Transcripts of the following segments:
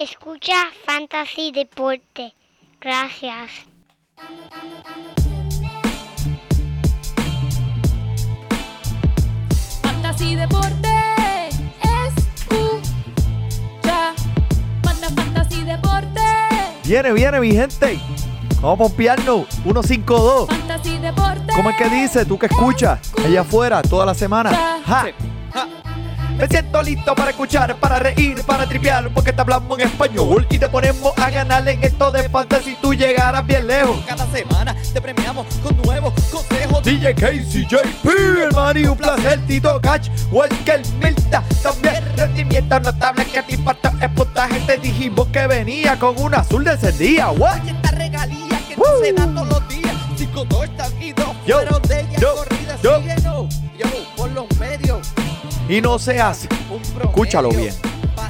Escucha Fantasy Deporte. Gracias. Fantasy Deporte. Escucha. Manda Fantasy Deporte. Viene, viene, mi gente. Vamos a pompearnos. 152. Fantasy Deporte. ¿Cómo es que dice? ¿Tú que escuchas? Allá afuera, toda la semana. Ja. Ja. Me siento listo para escuchar, para reír, para tripear, porque te hablamos en español y te ponemos a ganar en esto de fantasy. Tú llegarás bien lejos. Cada semana te premiamos con nuevos consejos. DJ Casey, JP, hermano, un placer, Tito Catch, Walker Milta, también rendimiento notable que te impacta el puntaje. Te dijimos que venía con un azul de ese día, what? Esta regalía que no se da todos los días. Cinco, dos y dos Yo, fueron de ella yo, corrida. yo. Síguenos, yo, por los medios. Y no seas, escúchalo bien.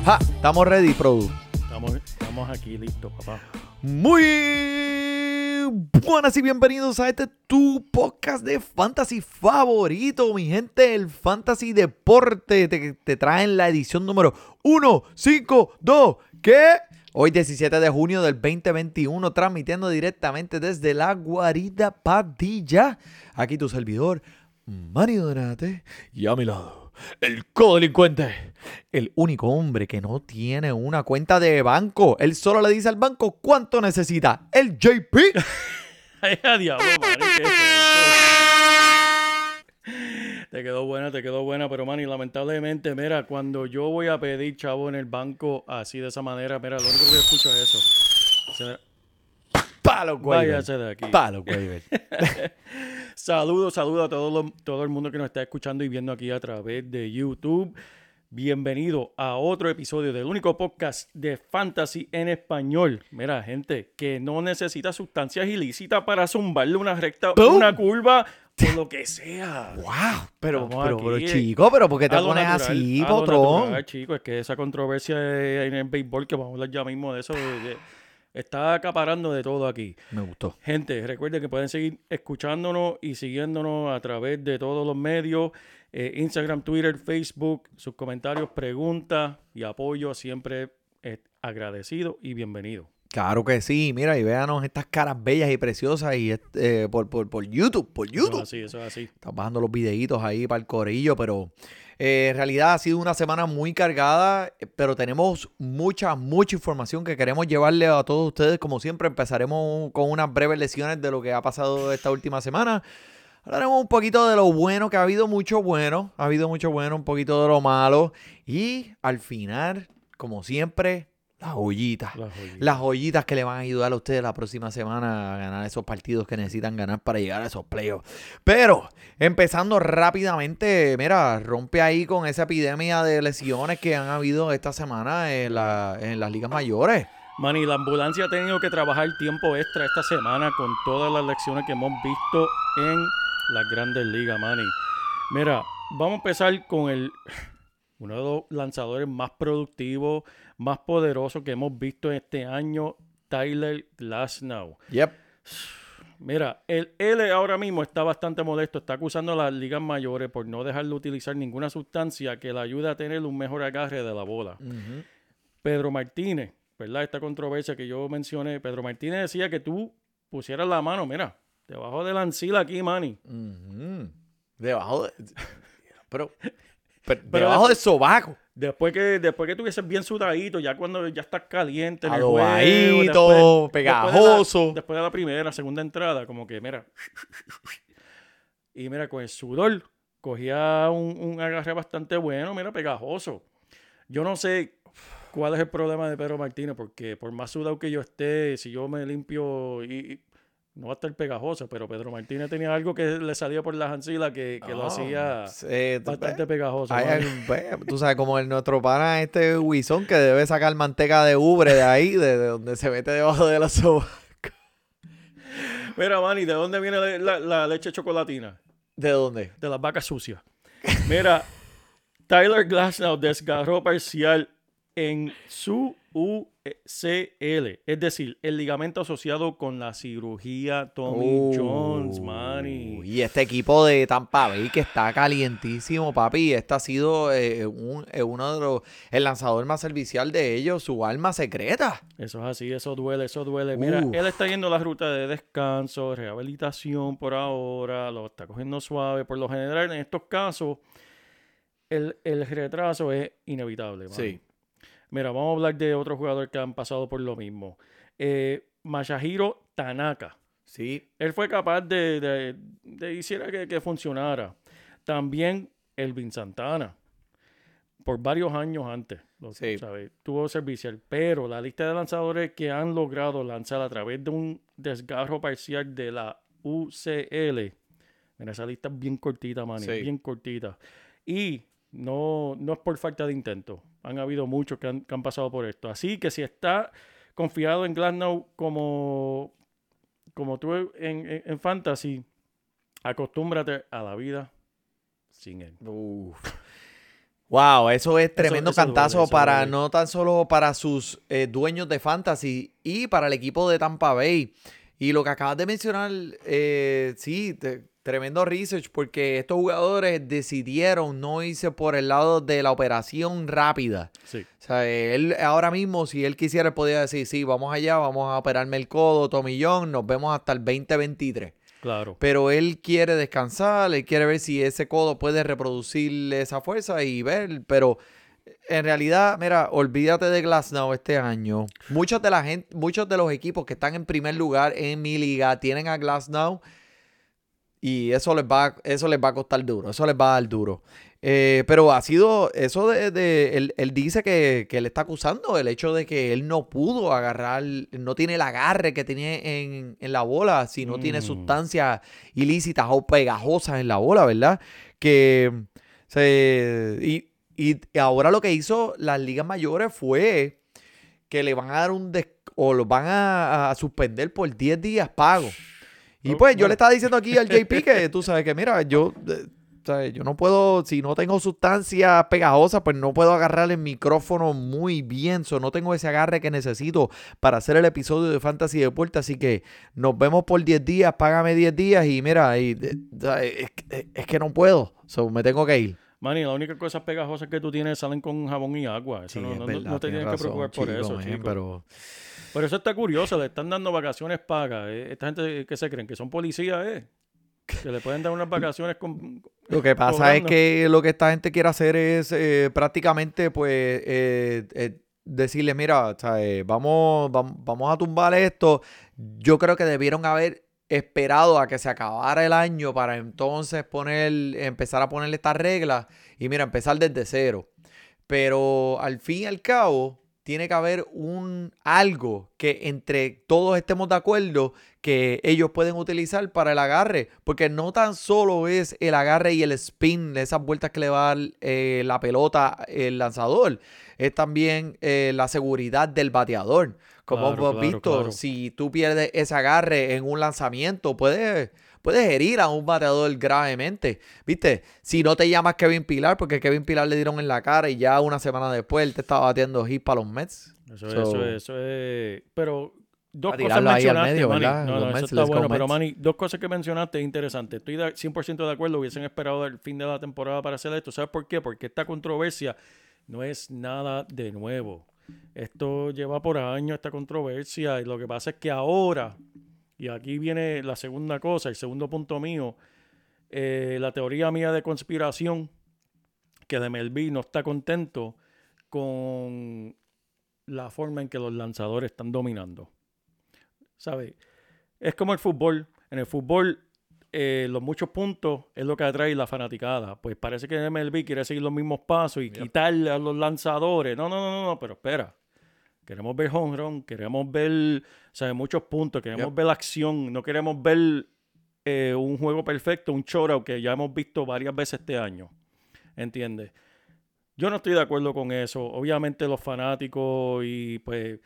Ja, estamos ready, Produ. Estamos, estamos aquí listos, papá. Muy buenas y bienvenidos a este tu podcast de fantasy favorito, mi gente. El Fantasy Deporte te, te traen la edición número 152. ¿Qué? Hoy 17 de junio del 2021, transmitiendo directamente desde la guarida Padilla. Aquí tu servidor, Manny Donate. Y a mi lado, el codelincuente. El único hombre que no tiene una cuenta de banco. Él solo le dice al banco cuánto necesita. El JP. Diablo. Te quedó buena, te quedó buena, pero Manny, lamentablemente, mira, cuando yo voy a pedir chavo en el banco así de esa manera, mira, lo único que escucho es eso. Se Palo. Váyase de aquí. Palo. Saludos, saludos a todo, lo- todo el mundo que nos está escuchando y viendo aquí a través de YouTube. Bienvenido a otro episodio del único podcast de fantasy en español. Mira, gente, que no necesita sustancias ilícitas para zumbarle una recta, ¡Boom! una curva o lo que sea. wow. Pero, pero, chico, pero ¿por qué te A pones natural, así, potrón? natural, chico, es que esa controversia en el béisbol, que vamos a hablar ya mismo de eso, de- de- está acaparando de todo aquí. Me gustó. Gente, recuerden que pueden seguir escuchándonos y siguiéndonos a través de todos los medios, eh, Instagram, Twitter, Facebook, sus comentarios, preguntas y apoyo siempre es agradecido y bienvenido. Claro que sí. Mira, y véanos estas caras bellas y preciosas y eh, por, por, por YouTube, por Eso YouTube. es así, eso es así. Estás bajando los videitos ahí para el corillo, pero eh, en realidad ha sido una semana muy cargada, pero tenemos mucha, mucha información que queremos llevarle a todos ustedes. Como siempre, empezaremos con unas breves lesiones de lo que ha pasado esta última semana. Hablaremos un poquito de lo bueno, que ha habido mucho bueno, ha habido mucho bueno, un poquito de lo malo. Y al final, como siempre, las joyitas. Las joyitas. Las joyitas que le van a ayudar a ustedes la próxima semana a ganar esos partidos que necesitan ganar para llegar a esos playoffs. Pero, empezando rápidamente, mira, rompe ahí con esa epidemia de lesiones que han habido esta semana en, la- en las ligas mayores. Manny, la ambulancia ha tenido que trabajar tiempo extra esta semana con todas las lecciones que hemos visto en las grandes ligas, Manny. Mira, vamos a empezar con el uno de los lanzadores más productivos, más poderosos que hemos visto este año, Tyler Glasnow. Yep. Mira, él, él ahora mismo está bastante molesto, está acusando a las ligas mayores por no dejarle utilizar ninguna sustancia que le ayude a tener un mejor agarre de la bola. Pedro Martínez, ¿verdad? Esta controversia que yo mencioné, Pedro Martínez decía que tú pusieras la mano, mira, debajo de la ancila aquí, Manny. Debajo de... Pero, pero, Pero debajo de- del sobaco. Después que, después que estuvieses bien sudadito, ya cuando ya estás caliente en el juego, después- después de la- pegajoso. Después de la primera, segunda entrada, como que, mira. Y mira, con el sudor, cogía un, un agarre bastante bueno, mira, pegajoso. Yo no sé cuál es el problema de Pedro Martínez, porque por más sudado que yo esté, si yo me limpio y- no va a estar pegajoso, pero Pedro Martínez tenía algo que le salía por las ancilas que, que lo Ah, hacía eh, bastante pegajoso. Ve, tú sabes, como el nuestro pana este Wison que debe sacar manteca de ubre de ahí, de, de donde se mete debajo de la soba. Mira, Manny, ¿de dónde viene la, la- la leche chocolatina? ¿De dónde? De las vacas sucias. Mira, Tyler Glasnow desgarró parcial en su UCL, es decir, el ligamento asociado con la cirugía Tommy Jones, Manny. Y este equipo de Tampa Bay que está calientísimo, papi. Este ha sido eh, un- eh, uno de los. El lanzador más servicial de ellos, su alma secreta. Eso es así, eso duele, eso duele. Mira, Uf. él está yendo la ruta de descanso, rehabilitación por ahora, lo está cogiendo suave. Por lo general, en estos casos, el, el retraso es inevitable. mano. Sí. Mira, vamos a hablar de otros jugadores que han pasado por lo mismo. Eh, Masahiro Tanaka. Sí. Él fue capaz de, de, de hiciera que, que funcionara. También Elvin Santana. Por varios años antes. lo- Sí. ¿sabes? Tuvo servicial. Pero la lista de lanzadores que han logrado lanzar a través de un desgarro parcial de la UCL. Mira, esa lista es bien cortita, man. Sí. Bien cortita. Y no, no es por falta de intento. Han habido muchos que han, que han pasado por esto. Así que si está confiado en Glasnow como, como tú en, en- en Fantasy, acostúmbrate a la vida sin él. Uf. Wow, eso es tremendo eso cantazo para duele. no tan solo para sus eh, dueños de fantasy y para el equipo de Tampa Bay. Y lo que acabas de mencionar, eh, sí, te- tremendo research porque estos jugadores decidieron no irse por el lado de la operación rápida. Sí. O sea, él ahora mismo, si él quisiera, él podría decir, sí, vamos allá, vamos a operarme el codo, tomillón, nos vemos hasta el 2023 Claro. pero él quiere descansar, él quiere ver si ese codo puede reproducir esa fuerza y ver, pero en realidad, mira, olvídate de Glasnow este año. Muchos de la gente, muchos de los equipos que están en primer lugar en mi liga tienen a Glasnow y eso les va, eso les va a costar duro, eso les va a dar duro. Eh, pero ha sido eso de, de- él, él dice que, que él está acusando el hecho de que él no pudo agarrar, no tiene el agarre que tenía en, en la bola, si no tiene Mm. sustancias ilícitas o pegajosas en la bola, ¿verdad? Que se, y, y ahora lo que hizo las ligas mayores fue que le van a dar un des- o los van a, a suspender por 10 días pago. Y pues yo le estaba diciendo aquí al JP que tú sabes que mira, yo, eh, sabes, yo no puedo, si no tengo sustancia pegajosa, pues no puedo agarrar el micrófono muy bien. So, no tengo ese agarre que necesito para hacer el episodio de Fantasy Deporte. Así que nos vemos por 10 días, págame 10 días y mira, y, eh, es, que- es que no puedo. So, me tengo que ir. Manny, la única cosa pegajosas que tú tienes salen con jabón y agua. Eso no, no- no- no te tienes que preocupar por eso, chico. Pero Pero eso está curioso, le están dando vacaciones pagas. eh. Esta gente que se creen que son policías, ¿eh? Que le pueden dar unas vacaciones con... Lo que pasa cobrando. es que lo que esta gente quiere hacer es eh, prácticamente, pues, eh, eh, decirle, mira, o sea, eh, vamos, vam- vamos a tumbar esto. Yo creo que debieron haber esperado a que se acabara el año para entonces poner, empezar a ponerle estas reglas y mira, empezar desde cero. Pero al fin y al cabo, tiene que haber un algo que entre todos estemos de acuerdo que ellos pueden utilizar para el agarre. Porque no tan solo es el agarre y el spin, esas vueltas que le va a eh, la pelota el lanzador. Es también eh, la seguridad del bateador. Como Claro, hemos claro, visto, claro. si tú pierdes ese agarre en un lanzamiento, puedes, puedes herir a un bateador gravemente. ¿Viste? Si no te llamas Kevin Pilar, porque Kevin Pilar le dieron en la cara y ya una semana después él te estaba batiendo hit para los Mets. Eso, es, So- eso, es, eso es... Pero dos A cosas tirarlo ahí al mencionaste, medio, Manny. ¿verdad? No, no, eso Mets, está let's go bueno. Pero. Manny, dos cosas que mencionaste interesantes. Estoy de 100% de acuerdo. Hubiesen esperado el fin de la temporada para hacer esto. ¿Sabes por qué? Porque esta controversia no es nada de nuevo. Esto lleva por años, esta controversia. Y lo que pasa es que ahora, y aquí viene la segunda cosa, el segundo punto mío, eh, la teoría mía de conspiración, que de Melví no está contento con la forma en que los lanzadores están dominando. ¿Sabes? Es como el fútbol. En el fútbol, eh, los muchos puntos es lo que atrae la fanaticada. Pues parece que MLB quiere seguir los mismos pasos y quitarle a los lanzadores. No, no, no, no, no, pero espera. Queremos ver home run, queremos ver ¿sabes? muchos puntos, queremos Yep. ver la acción, no queremos ver eh, un juego perfecto, un shootout que ya hemos visto varias veces este año. ¿Entiendes? Yo no estoy de acuerdo con eso. Obviamente los fanáticos y pues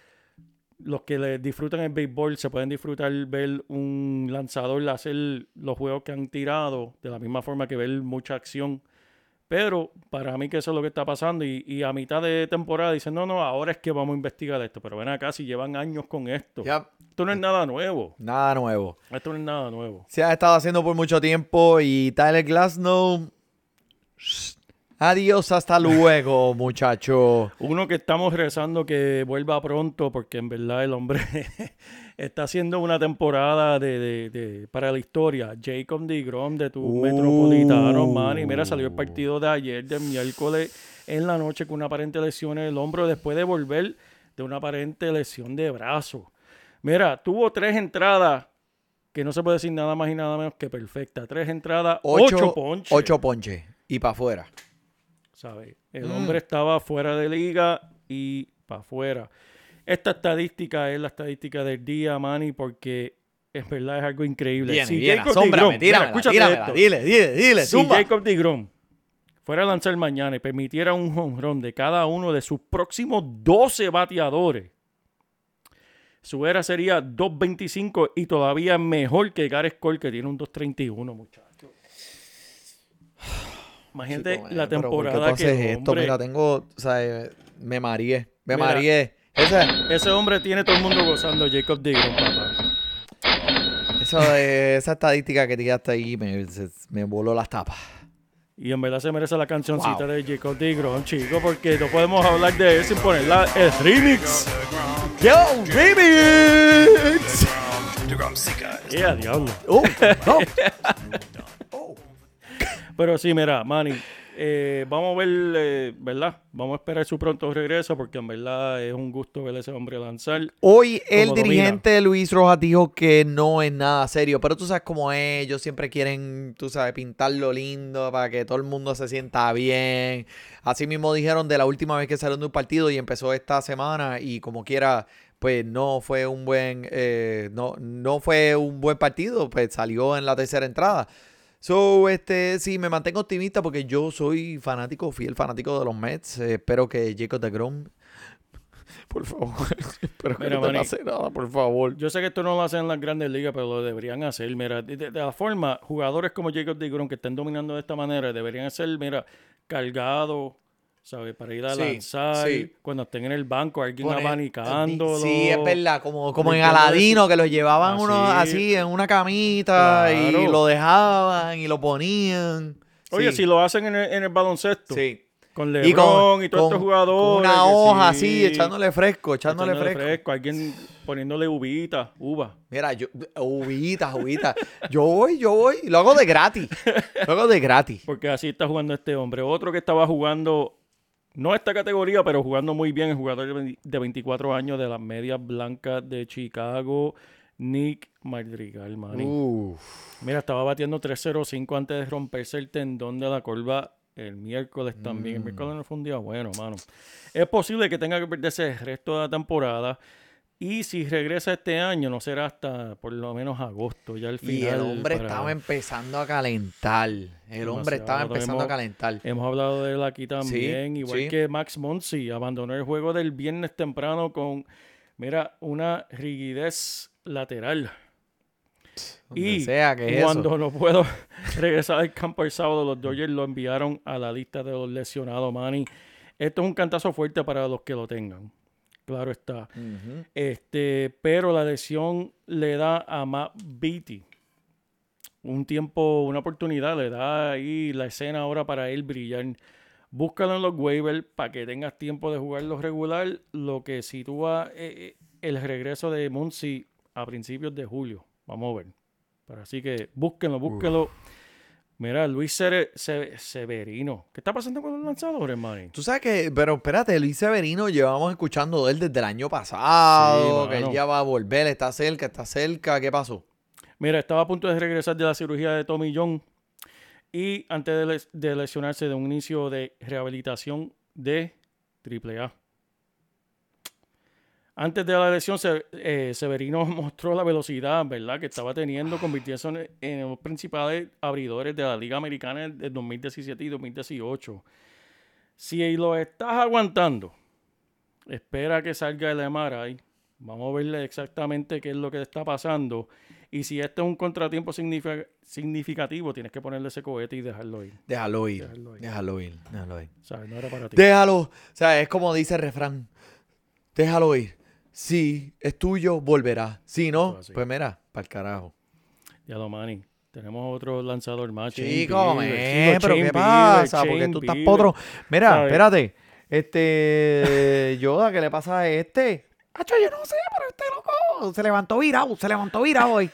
los que le disfrutan el béisbol se pueden disfrutar ver un lanzador hacer los juegos que han tirado de la misma forma que ver mucha acción Pero para mí que eso es lo que está pasando y, y a mitad de temporada dicen, no, no, ahora es que vamos a investigar esto. Pero ven acá, si llevan años con esto. Ya, Esto no es nada nuevo. nada nuevo. Esto no es nada nuevo. Se ha estado haciendo por mucho tiempo y Tyler Glasnow. Adiós, hasta luego, muchacho. Uno que estamos rezando que vuelva pronto porque en verdad el hombre está haciendo una temporada de, de- de- para la historia. Jacob DeGrom de tu Uh. Metropolitano, man. Y mira, salió el partido de ayer, de miércoles en la noche con una aparente lesión en el hombro después de volver de una aparente lesión de brazo. Mira, tuvo tres entradas que no se puede decir nada más y nada menos que perfecta. Tres entradas, ocho, Ocho, ponches. ocho ponches. Y para afuera. ¿Sabes? El Mm. hombre estaba fuera de liga y para afuera. Esta estadística es la estadística del día, Manny, porque es verdad, es algo increíble. Si Jacob asómbrame, DeGrom- tíramela, mira, escúchate tíramela, esto. dile, dile, dile, Si zumba. Jacob fuera a lanzar mañana y permitiera un home run de cada uno de sus próximos 12 bateadores, su era sería 2.25 y todavía mejor que Gareth Cole, que tiene un 2.31, muchachos. Imagínate Chico, la pero ¿por qué temporada tú que haces esto? hombre- Mira, tengo, o sea, eh, me mareé, me Mira. mareé. Esa, Ese hombre tiene todo el mundo gozando, Jacob DeGrom, papá. eso de- esa estadística que tiraste ahí me, se- me voló las tapas. Y en verdad se merece la cancioncita Wow. de Jacob DeGrom, chico, porque no podemos hablar de él sin ponerla el remix. ¡Yo, remix! ¡Eh, diablo! Oh, no. Pero sí, mira, Manny, eh, vamos a ver, eh, ¿verdad? Vamos a esperar su pronto regreso porque en verdad es un gusto ver a ese hombre lanzar. Hoy el dirigente Luis Rojas dijo que no es nada serio, pero tú sabes cómo es, ellos siempre quieren, tú sabes, pintarlo lindo para que todo el mundo se sienta bien. Así mismo dijeron de la última vez que salieron de un partido y empezó esta semana y como quiera, pues no fue un buen, eh, no, no fue un buen partido, pues salió en la tercera entrada. So, este, sí, me mantengo optimista porque yo soy fanático, fiel fanático de los Mets. Eh, espero que Jacob DeGrom, por favor, espero que Mira, no te Manny, pase nada, por favor. Yo sé que esto no lo hacen en las grandes ligas, pero lo deberían hacer. Mira, de, de- de la forma, jugadores como Jacob DeGrom que estén dominando de esta manera deberían ser, mira, cargados, ¿sabes? Para ir a Sí, lanzar, sí. cuando estén en el banco, alguien Poner- abanicándolo. Sí, es verdad, como, como en Aladino, que los llevaban Así. uno así en una camita y lo dejaban y lo ponían. Oye, Sí, si lo hacen en el, en el baloncesto, sí. con Y LeBron y, con, todos con- estos jugadores. una hoja sí, así, echándole fresco, echándole, echándole fresco. alguien poniéndole uvita, uva. Mira, yo, uvitas, uvitas. Yo voy, yo voy, y lo hago de gratis. Lo hago de gratis. Porque así está jugando este hombre. Otro que estaba jugando, no esta categoría, pero jugando muy bien, el jugador de 20 de 24 años de las medias blancas de Chicago, Nick Madrigal, manny. Uf. Mira, estaba batiendo 3.05 antes de romperse el tendón de la curva el miércoles también. El Mm. miércoles no fue un día bueno, mano. Es posible que tenga que perderse el resto de la temporada. Y si regresa este año, no será hasta por lo menos agosto, ya al final. Y el hombre para- estaba empezando a calentar. El hombre estaba empezando a calentar. Hemos hablado de él aquí también, igual sí. que Max Monsi abandonó el juego del viernes temprano con, mira, una rigidez lateral. Donde Y sea que es cuando eso. no puedo regresar al campo el sábado, los Dodgers lo enviaron a la lista de los lesionados, Manny. Esto es un cantazo fuerte para los que lo tengan. Claro está. Este, pero la lesión le da a Matt Beatty un tiempo, una oportunidad, le da ahí la escena ahora para él brillar. Búscalo en los waivers para que tengas tiempo de jugarlo regular, lo que sitúa eh, eh, el regreso de Muncy a principios de julio. Vamos a ver. Pero así que búsquenlo, búsquenlo. Mira, Luis Se- Severino. ¿Qué está pasando con los lanzadores, Manny? Tú sabes que, pero espérate, Luis Severino llevamos escuchando de él desde el año pasado, Sí, que él ya va a volver, está cerca, está cerca, ¿qué pasó? Mira, estaba a punto de regresar de la cirugía de Tommy John y antes de, les- de lesionarse de un inicio de rehabilitación de AAA. Antes de la lesión, eh, Severino mostró la velocidad, ¿verdad?, que estaba teniendo, convirtiéndose en los principales abridores de la Liga Americana de 2017 y 2018. Si lo estás aguantando, espera que salga el MRI, Vamos a ver exactamente qué es lo que está pasando. Y si este es un contratiempo significa- significativo, tienes que ponerle ese cohete y dejarlo ir. Déjalo ir. Déjalo ir. Déjalo ir. Déjalo ir. ¿Sabes? No era para ti. Déjalo. O sea, es como dice el refrán. Déjalo ir. Si es tuyo, volverá. Si no, así. pues mira, para el carajo. Ya lo, Manny. Tenemos otro lanzador más. Shane Chico, pero ¿qué pasa? Porque tú estás potro. Mira, ¿Sabes? espérate. Este, Yoda, ¿qué le pasa a este? Hacho, yo no sé, pero este loco se levantó virado, se levantó virado hoy.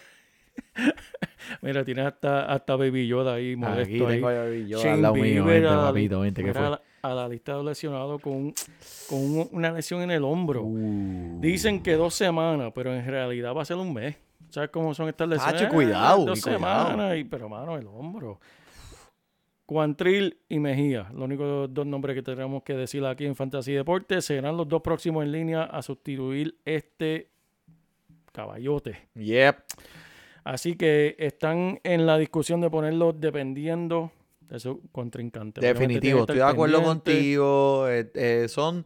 Mira, tienes hasta, hasta Baby Yoda ahí molesto Aquí ahí. tengo a Baby Yoda al lado mío. Vente, papito, vente, ¿qué fue? A la- lista de lesionados con, con un- una lesión en el hombro. Uh. Dicen que dos semanas, pero en realidad va a ser un mes. ¿Sabes cómo son estas lesiones? Tacho, cuidado, Dos y cuidado. semanas, y, pero mano, el hombro. Cuantril y Mejía, los únicos dos nombres que tenemos que decir aquí en Fantasy Deportes, serán los dos próximos en línea a sustituir este caballote. Yep. Así que están en la discusión de ponerlo dependiendo de su contrincante. Definitivo, estoy de acuerdo contigo. eh, eh, son,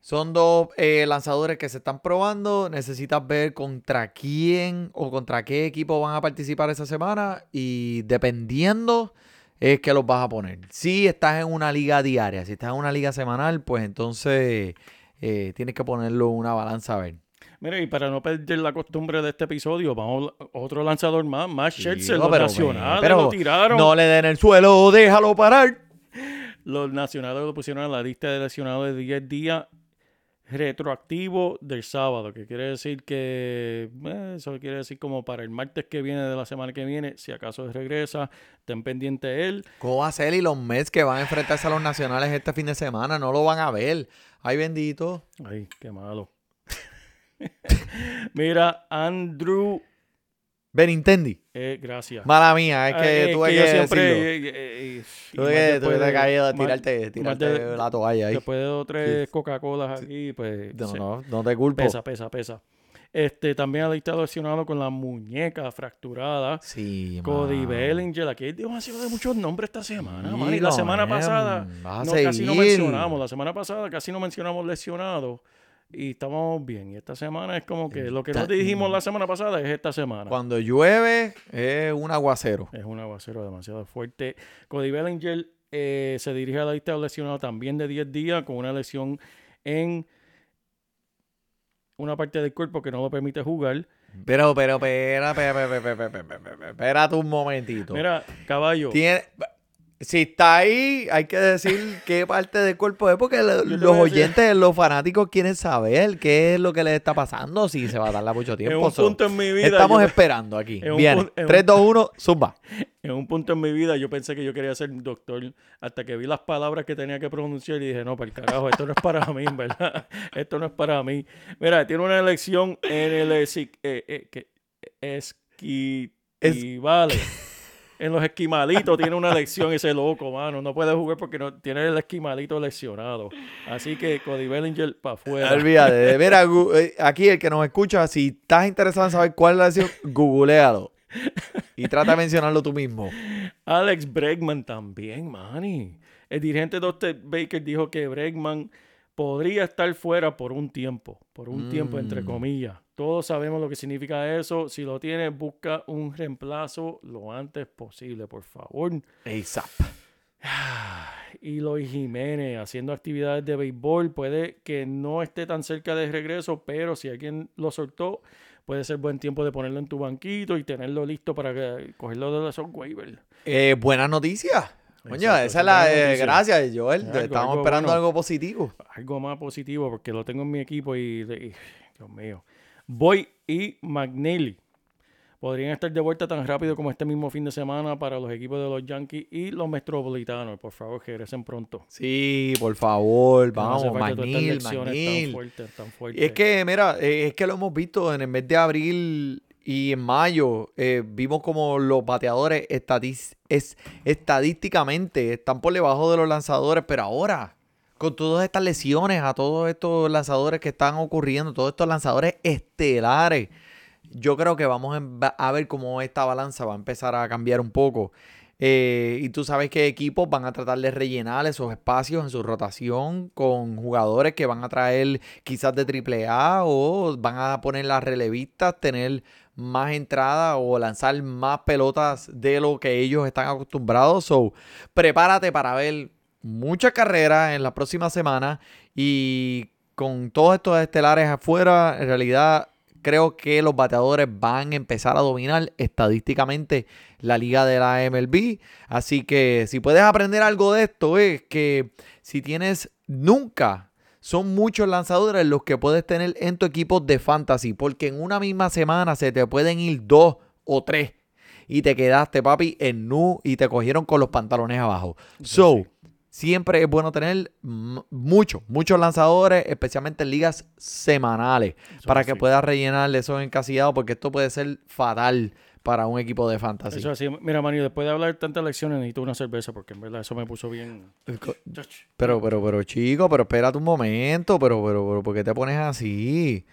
son dos eh, lanzadores que se están probando. Necesitas ver contra quién o contra qué equipo van a participar esa semana. Y dependiendo, es que los vas a poner. Si estás en una liga diaria, si estás en una liga semanal, pues entonces tienes que ponerlo en una balanza a ver. Mira, y para no perder la costumbre de este episodio, vamos a otro lanzador más, más Scherzer, los pero, nacionales pero lo tiraron. No le den el suelo, déjalo parar. Los nacionales lo pusieron en la lista de lesionados de 10 días retroactivo del sábado, que quiere decir que eh, eso quiere decir como para el martes que viene de la semana que viene, si acaso regresa, estén pendiente él. ¿Cómo va a ser? Y los Mets que van a enfrentarse a los nacionales este fin de semana no lo van a ver. Ay, bendito. Ay, qué malo. Mira, Andrew, Benintendi. eh, gracias. Mala mía, es que Eh, tuve que, yo siempre, eh, eh, eh, Tuve que, tuve que de- caer a tirarte, tirarte de- la toalla ahí. Después de dos tres Coca-Colas aquí, pues No, no, no te culpo. pesa, pesa, pesa. Este, también ha estado lesionado con la muñeca fracturada. Sí, Cody mano. Bellinger, aquí demasiado de muchos nombres esta semana, Sí, man, y la semana em, pasada no, casi no mencionamos, la semana pasada casi no mencionamos lesionados y estábamos bien. Y esta semana es como que lo que no Esta- dijimos la semana pasada es esta semana. Cuando llueve es un aguacero. Es un aguacero demasiado fuerte. Cody Bellinger eh, se dirige a la lista de lesionados también de 10 días con una lesión en una parte del cuerpo que no lo permite jugar. Pero, pero, espera, espera, espera, espera, espera, espera, espera, espérate un momentito. Mira, caballo. Tiene, si está ahí, hay que decir qué parte del cuerpo es, porque los oyentes, los fanáticos quieren saber qué es lo que les está pasando, si se va a dar mucho En tiempo. un So, punto en mi vida. Estamos yo- esperando aquí. en un en un- 3, 2, 1, zumba. En un punto en mi vida yo pensé que yo quería ser doctor hasta que vi las palabras que tenía que pronunciar y dije, no, para el carajo, esto no es para mí, en verdad. Esto no es para mí. Mira, tiene una elección en el eh, eh, que-. En los esquimalitos tiene una elección ese loco, mano. No puede jugar porque no tiene el esquimalito lesionado. Así que Cody Bellinger para afuera. Olvídate. Mira, eh, aquí el que nos escucha, si estás interesado en saber cuál es la decisión, googlealo. Y trata de mencionarlo tú mismo. Alex Bregman también, Manny. El dirigente Dr. Baker dijo que Bregman podría estar fuera por un tiempo, por un tiempo entre Mm. comillas. Todos sabemos lo que significa eso. Si lo tienes, busca un reemplazo lo antes posible, por favor. ASAP. Y Lois Jiménez haciendo actividades de béisbol puede que no esté tan cerca de regreso, pero si alguien lo soltó, puede ser buen tiempo de ponerlo en tu banquito y tenerlo listo para que- cogerlo de esos waivers. Eh, buenas noticias. Coño, esa es la. eh, gracias, Joel. Algo, Estamos algo esperando bueno. algo positivo. algo más positivo porque lo tengo en mi equipo y, Dios mío. Boy y McNeely podrían estar de vuelta tan rápido como este mismo fin de semana para los equipos de los Yankees y los Metropolitanos. Por favor, que regresen pronto. Sí, por favor, no vamos, lecciones Magnil. Tan tan fuertes. Y es que, mira, eh, es que lo hemos visto en el mes de abril y en mayo, eh, vimos como los bateadores es, estadísticamente están por debajo de los lanzadores, pero ahora, con todas estas lesiones, a todos estos lanzadores que están ocurriendo, todos estos lanzadores estelares, yo creo que vamos a a ver cómo esta balanza va a empezar a cambiar un poco. Eh, y tú sabes que equipos van a tratar de rellenar esos espacios en su rotación con jugadores que van a traer quizás de AAA o van a poner las relevistas, tener más entrada o lanzar más pelotas de lo que ellos están acostumbrados. So, prepárate para ver muchas carreras en la próxima semana y con todos estos estelares afuera, en realidad creo que los bateadores van a empezar a dominar estadísticamente la liga de la MLB. Así que si puedes aprender algo de esto es que si tienes nunca son muchos lanzadores los que puedes tener en tu equipo de fantasy, porque en una misma semana se te pueden ir dos o tres y te quedaste, papi, en nu y te cogieron con los pantalones abajo. So, siempre es bueno tener muchos, muchos lanzadores, especialmente en ligas semanales, Eso para que puedas rellenar esos encasillados, porque esto puede ser fatal para un equipo de fantasy. Eso así. Mira, Manny, después de hablar tantas lecciones necesito una cerveza porque en verdad eso me puso bien... Pero, pero, pero, chico, pero espérate un momento, pero, pero, pero, ¿por qué te pones así?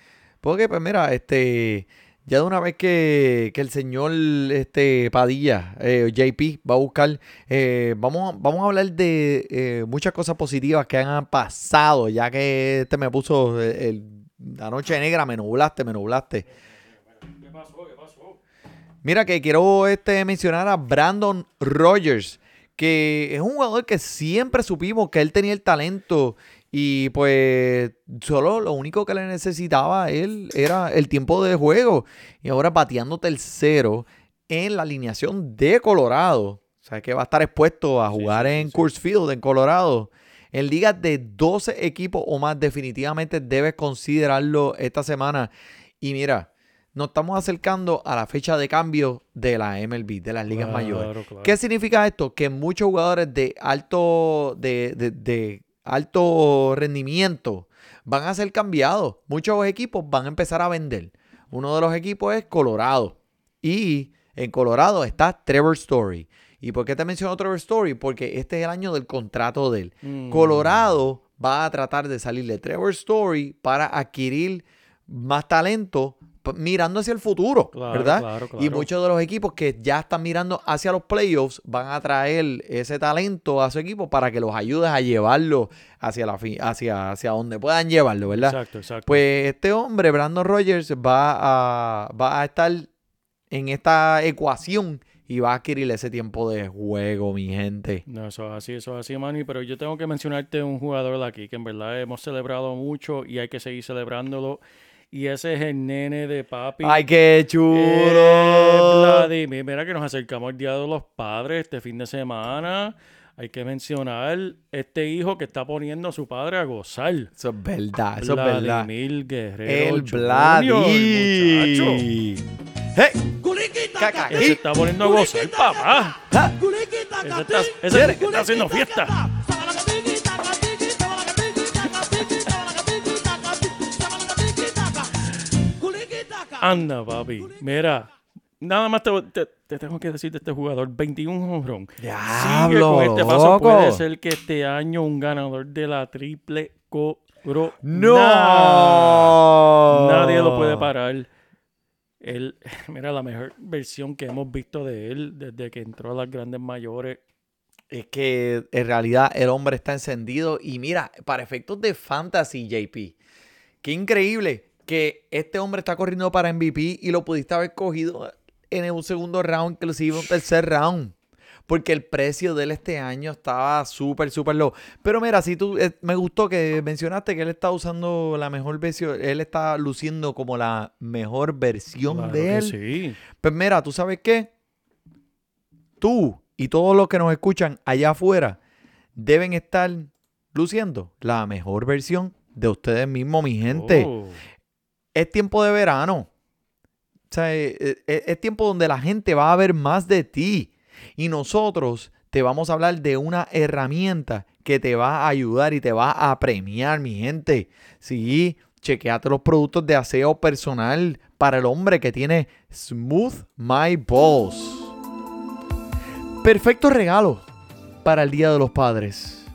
Porque, pues mira, este, ya de una vez que, que el señor este, Padilla, eh, JP, va a buscar, eh, vamos, vamos a hablar de eh, muchas cosas positivas que han pasado, ya que este me puso el- el- la noche negra, me nublaste, me nublaste. Mira que quiero este, mencionar a Brandon Rogers, que es un jugador que siempre supimos que él tenía el talento y pues solo lo único que le necesitaba a él era el tiempo de juego. Y ahora bateando tercero en la alineación de Colorado. O sea que va a estar expuesto a jugar sí, sí, en sí. Coors Field, en Colorado. En ligas de 12 equipos o más, definitivamente debes considerarlo esta semana. Y mira, nos estamos acercando a la fecha de cambio de la MLB, de las ligas mayores. Claro. ¿Qué significa esto? Que muchos jugadores de alto, de, de- de alto rendimiento van a ser cambiados. Muchos equipos van a empezar a vender. Uno de los equipos es Colorado. Y en Colorado está Trevor Story. ¿Y por qué te menciono Trevor Story? Porque este es el año del contrato de él. Mm. Colorado va a tratar de salir de Trevor Story para adquirir más talento mirando hacia el futuro, Claro, ¿verdad? claro, Y claro. muchos de los equipos que ya están mirando hacia los playoffs van a traer ese talento a su equipo para que los ayudes a llevarlo hacia la hacia, hacia donde puedan llevarlo, ¿verdad? Exacto, exacto. Pues este hombre, Brandon Rogers, va a, va a estar en esta ecuación y va a adquirir ese tiempo de juego, mi gente. No, eso es así, eso es así, Manny. Pero yo tengo que mencionarte un jugador de aquí que en verdad hemos celebrado mucho y hay que seguir celebrándolo. Y ese es el nene de papi. ¡Ay, qué Eh, chulo! Vladimir, mira que nos acercamos al Día de los Padres este fin de semana. Hay que mencionar este hijo que está poniendo a su padre a gozar. Eso es verdad, eso es verdad. Vladimir Guerrero. El Jr., muchacho. Vladi. ¡Hey! Ese se está poniendo a gozar, papá. Ese está, ese está haciendo fiesta. Anda, papi. Mira, nada más te, te- te tengo que decir de este jugador: 21 honrón. Sigue Diablo, con este paso. loco. Puede ser que este año un ganador de la triple corona. ¡No! Nadie lo puede parar. Él, mira, la mejor versión que hemos visto de él desde que entró a las grandes mayores. Es que en realidad el hombre está encendido. Y mira, para efectos de fantasy, JP, qué increíble que este hombre está corriendo para MVP y lo pudiste haber cogido en un segundo round, inclusive un tercer round. Porque el precio de él este año estaba súper, súper low. Pero mira, si tú, eh, me gustó que mencionaste que él está usando la mejor versión, él está luciendo como la mejor versión Claro de él. sí. Pues mira, ¿tú sabes qué? Tú y todos los que nos escuchan allá afuera deben estar luciendo la mejor versión de ustedes mismos, mi gente. Oh, Es tiempo de verano. O sea, eh, eh, es tiempo donde la gente va a ver más de ti. Y nosotros te vamos a hablar de una herramienta que te va a ayudar y te va a premiar, mi gente. Sí, chequeate los productos de aseo personal para el hombre que tiene Smooth My Balls. Perfecto regalo para el Día de los Padres.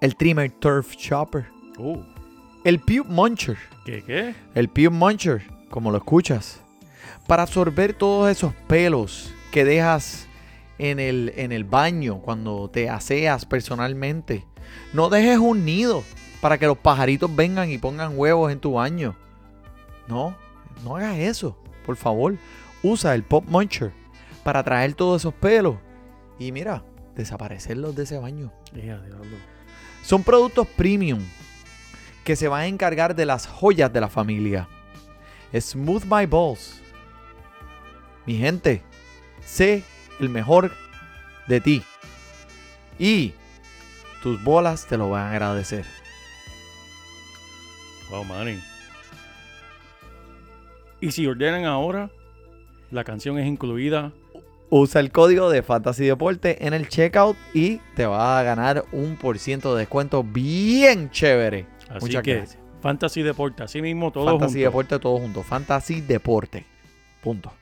El Trimmer Turf Chopper. oh, El Pube Muncher. ¿Qué qué? El Pube Muncher, como lo escuchas, para absorber todos esos pelos que dejas en el, en el baño, cuando te aseas personalmente. No dejes un nido para que los pajaritos vengan y pongan huevos en tu baño. No, no hagas eso, por favor. Usa el Pop Muncher para traer todos esos pelos y mira, desaparecerlos de ese baño. Son productos premium que se van a encargar de las joyas de la familia. Smooth My Balls. Mi gente, sé el mejor de ti. Y tus bolas te lo van a agradecer. Wow, Manny. Y si ordenan ahora, la canción es incluida. Usa el código de Fantasy Deporte en el checkout y te va a ganar un por ciento de descuento bien chévere. Así Muchas que, gracias. Fantasy Deporte, así mismo todo Fantasy junto. Deporte todo junto. Fantasy Deporte. Punto.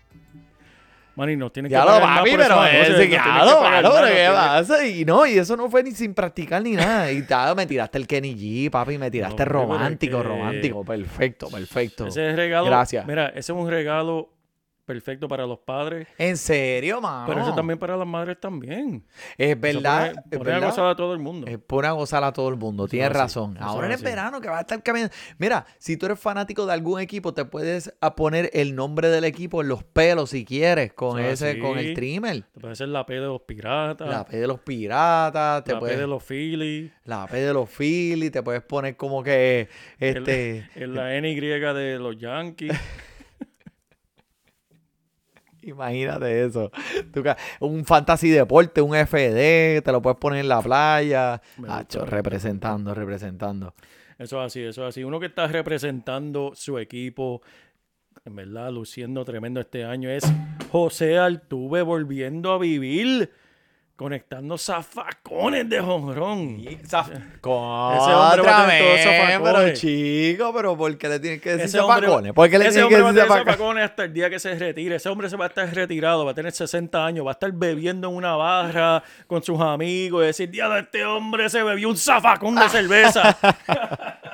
Manny, nos tiene que Ya lo pagar papi, pero que ¿qué pasa? Y no, y eso no fue ni sin practicar ni nada. Y tal, me tiraste el Kenny G, papi, me tiraste No, romántico, que- romántico. Perfecto, perfecto. Ese es regalo. Gracias. Mira, ese es un regalo perfecto para los padres, En serio, mano. pero ese también para las madres también. Es Eso verdad. pone- es pone a gozar a todo el mundo. Es pura gozar a todo el mundo, tienes razón. eso Ahora en el verano que va a estar caminando. Mira, si tú eres fanático de algún equipo, te puedes a poner el nombre del equipo en los pelos si quieres, con Eso es ese, con el trimmer. Te puede ser la P de los piratas, La P de los piratas, te la puedes, P de los Phillies, la P de los Phillies, te puedes poner como que este. el- la NY de los Yankees. Imagínate eso. Tú un fantasy deporte, un FD, te lo puedes poner en la playa. Hacho, gusta. representando, representando. Eso es así, eso es así. Uno que está representando su equipo, en verdad, luciendo tremendo este año, es José Altuve volviendo a vivir, conectando zafacones de jonrón. Contra va a tener todos esos men, pero zafacones. chico, pero ¿por qué le tienes que decir Ese hombre, zafacones? ¿Por qué le ese tienes que hombre va a decir tener zafacones? zafacones hasta el día que se retire. Ese hombre se va a estar retirado, va a tener 60 años, va a estar bebiendo en una barra con sus amigos y decir, diablo, este hombre se bebió un zafacón de cerveza.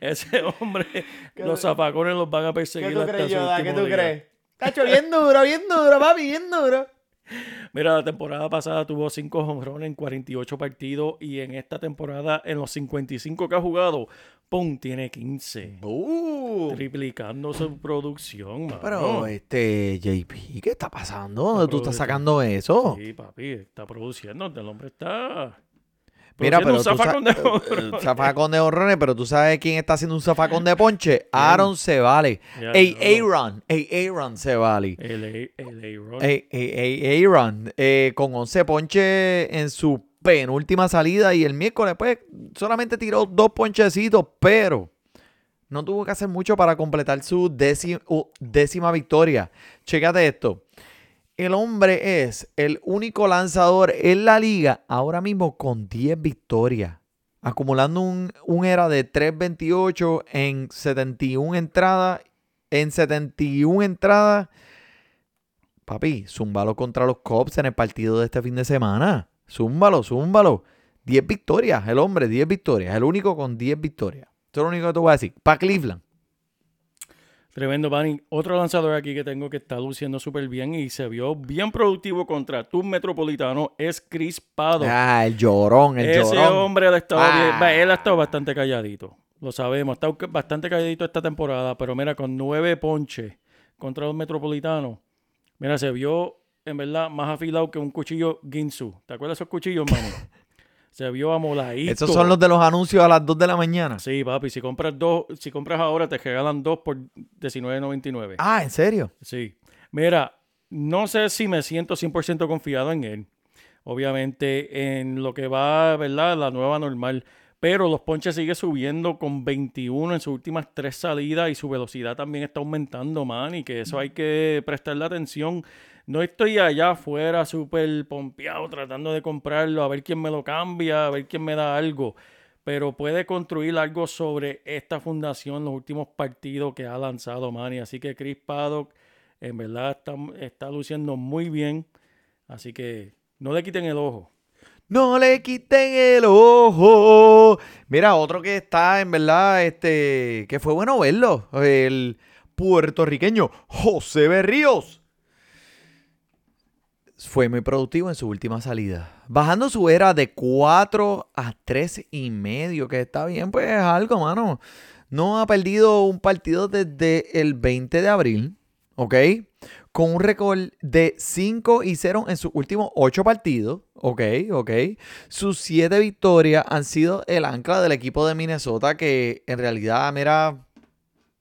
Ese hombre, los zafacones los van a perseguir ¿Qué tú hasta crees, Yoda? ¿Qué tú día. crees? Cacho, bien duro, bien duro, papi, bien duro. Mira, la temporada pasada tuvo 5 jonrones en 48 partidos y en esta temporada, en los 55 que ha jugado, ¡pum! Tiene 15. Uh, Triplicando su producción, mano. pero este, JP, ¿qué está pasando? ¿Dónde tú estás sacando eso? Sí, papi, está produciendo. El hombre está. Mira, pero tú un zafacón de eh, zafacón de honrones, pero tú sabes quién está haciendo un zafacón de ponche. Aaron Cevale. Ey. Aaron. Ey, Aaron Cevale. El, Aaron. Ey, Aaron. eh, con 11 ponches en su penúltima salida y el miércoles, pues, solamente tiró dos ponchecitos, pero no tuvo que hacer mucho para completar su décima, décima victoria. Chécate esto. El hombre es el único lanzador en la liga ahora mismo con 10 victorias, acumulando un, un era de 3.28 en 71 entradas. En 71 entradas, papi, zúmbalo contra los Cubs en el partido de este fin de semana. Zúmbalo, zúmbalo. 10 victorias, el hombre, 10 victorias. El único con 10 victorias. Eso es lo único que te voy a decir. Para Cleveland. Tremendo, Manny. Otro lanzador aquí que tengo que está luciendo súper bien y se vio bien productivo contra tu metropolitano es Chris Pado. Ah, el llorón, el Ese llorón. hombre ha estado Ah. bien. Él ha estado bastante calladito. Lo sabemos. Ha estado bastante calladito esta temporada. Pero mira, con nueve ponches contra los metropolitanos. Mira, se vio en verdad más afilado que un cuchillo Ginsu. ¿Te acuerdas esos cuchillos, Manny? se vio amoladito. Esos son los de los anuncios a las 2 de la mañana. Sí, papi. Si compras dos, si compras ahora, te regalan dos por $19.99. Ah, ¿en serio? Sí. Mira, no sé si me siento 100% confiado en él. Obviamente en lo que va, ¿verdad? La nueva normal. Pero los ponches sigue subiendo con 21 en sus últimas tres salidas y su velocidad también está aumentando, man. Y que eso hay que prestarle atención. No estoy allá afuera súper pompeado tratando de comprarlo, a ver quién me lo cambia, a ver quién me da algo. Pero puede construir algo sobre esta fundación, los últimos partidos que ha lanzado Manny. Así que Chris Paddock en verdad está, está luciendo muy bien. Así que no le quiten el ojo. No le quiten el ojo. Mira, otro que está, en verdad, este, que fue bueno verlo. El puertorriqueño José Berríos. Fue muy productivo en su última salida. Bajando su era de 4 a 3 y medio, que está bien, pues es algo, mano. No ha perdido un partido desde el 20 de abril, ¿ok? Con un récord de 5 y 0 en sus últimos 8 partidos, ¿ok? ¿Ok? Sus 7 victorias han sido el ancla del equipo de Minnesota, que en realidad, mira,